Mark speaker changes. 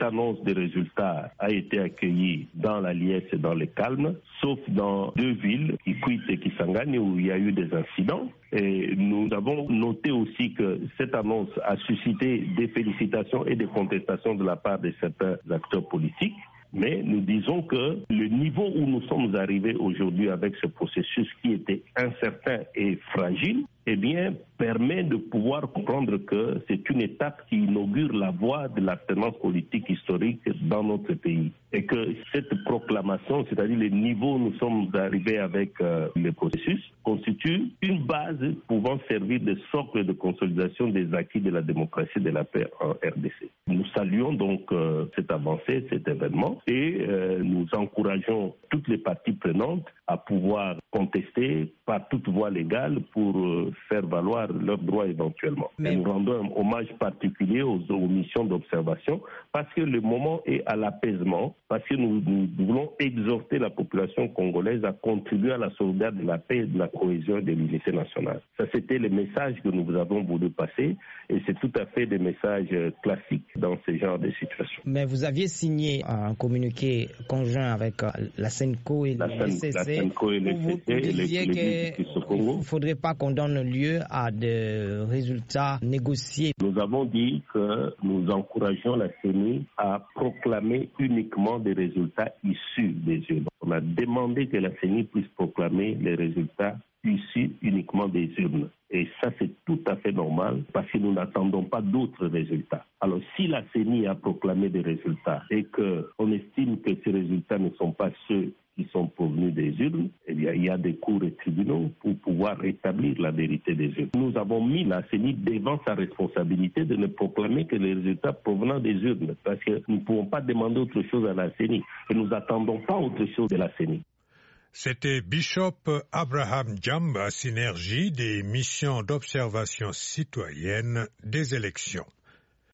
Speaker 1: cette annonce des résultats a été accueillie dans la liesse et dans le calme, sauf dans deux villes, Kikwit et Kisangani, où il y a eu des incidents. Et nous avons noté aussi que cette annonce a suscité des félicitations et des contestations de la part de certains acteurs politiques. Mais nous disons que le niveau où nous sommes arrivés aujourd'hui avec ce processus qui était incertain et fragile, eh bien, permet de pouvoir comprendre que c'est une étape qui inaugure la voie de l'alternance politique historique dans notre pays. Et que cette proclamation, c'est-à-dire le niveau où nous sommes arrivés avec euh, le processus, une base pouvant servir de socle de consolidation des acquis de la démocratie et de la paix en RDC. Nous saluons donc euh, cette avancée, cet événement, et euh, nous encourageons toutes les parties prenantes à pouvoir contester par toute voie légale pour euh, faire valoir leurs droits éventuellement.
Speaker 2: Mais-
Speaker 1: Nous rendons un hommage particulier aux, aux missions d'observation parce que le moment est à l'apaisement, parce que nous, nous voulons exhorter la population congolaise à contribuer à la sauvegarde de la paix, de la cohésion et de l'unité nationale. Ça, c'était le message que nous avons voulu passer et c'est tout à fait des messages euh, classiques dans ce genre de situation.
Speaker 2: Mais vous aviez signé un communiqué conjoint avec euh, la SENCO et
Speaker 1: La la SENCO et
Speaker 2: vous, disiez qu'il ne faudrait pas qu'on donne lieu à des résultats négociés.
Speaker 1: Nous avons dit que nous encourageons la CENI à proclamer uniquement des résultats issus des urnes. On a demandé que la CENI puisse proclamer les résultats issus uniquement des urnes. Et ça, c'est tout à fait normal parce que nous n'attendons pas d'autres résultats. Alors, si la CENI a proclamé des résultats et qu'on estime que ces résultats ne sont pas ceux qui sont provenus des urnes, il y a des cours et tribunaux pour pouvoir rétablir la vérité des urnes. Nous avons mis la CENI devant sa responsabilité de ne proclamer que les résultats provenant des urnes, parce que nous ne pouvons pas demander autre chose à la CENI, et nous n'attendons pas autre chose de la CENI.
Speaker 3: C'était Bishop Abraham Jamba, synergie des missions d'observation citoyenne des élections.